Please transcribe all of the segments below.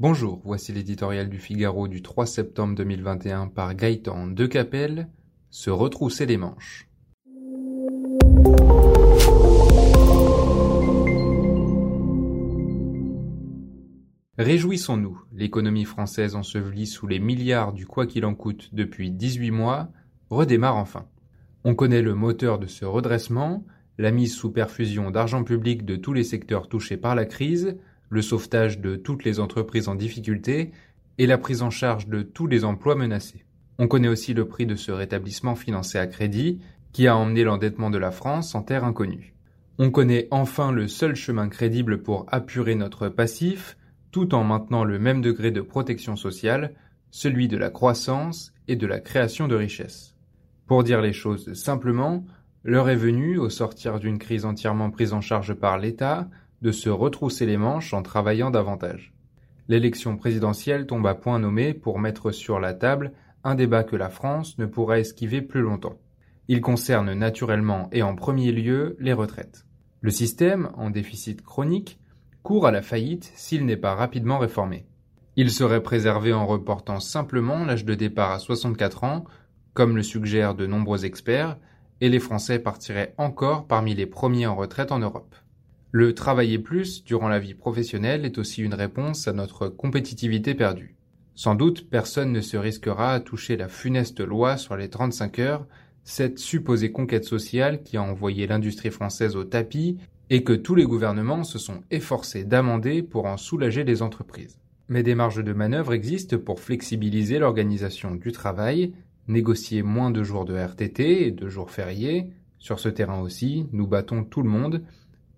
Bonjour, voici l'éditorial du Figaro du 3 septembre 2021 par Gaëtan Decapelle, Se retrousser les manches. Réjouissons-nous, l'économie française ensevelie sous les milliards du quoi qu'il en coûte depuis 18 mois redémarre enfin. On connaît le moteur de ce redressement, la mise sous perfusion d'argent public de tous les secteurs touchés par la crise, le sauvetage de toutes les entreprises en difficulté et la prise en charge de tous les emplois menacés. On connaît aussi le prix de ce rétablissement financé à crédit qui a emmené l'endettement de la France en terre inconnue. On connaît enfin le seul chemin crédible pour apurer notre passif tout en maintenant le même degré de protection sociale, celui de la croissance et de la création de richesses. Pour dire les choses simplement, l'heure est venue, au sortir d'une crise entièrement prise en charge par l'État, de se retrousser les manches en travaillant davantage. L'élection présidentielle tombe à point nommé pour mettre sur la table un débat que la France ne pourra esquiver plus longtemps. Il concerne naturellement et en premier lieu les retraites. Le système, en déficit chronique, court à la faillite s'il n'est pas rapidement réformé. Il serait préservé en reportant simplement l'âge de départ à 64 ans, comme le suggèrent de nombreux experts, et les Français partiraient encore parmi les premiers en retraite en Europe. Le travailler plus durant la vie professionnelle est aussi une réponse à notre compétitivité perdue. Sans doute, personne ne se risquera à toucher la funeste loi sur les 35 heures, cette supposée conquête sociale qui a envoyé l'industrie française au tapis et que tous les gouvernements se sont efforcés d'amender pour en soulager les entreprises. Mais des marges de manœuvre existent pour flexibiliser l'organisation du travail, négocier moins de jours de RTT et de jours fériés. Sur ce terrain aussi, nous battons tout le monde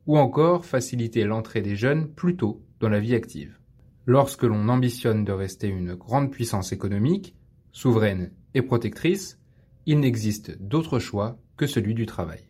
ou encore faciliter l'entrée des jeunes plus tôt dans la vie active. Lorsque l'on ambitionne de rester une grande puissance économique, souveraine et protectrice, il n'existe d'autre choix que celui du travail.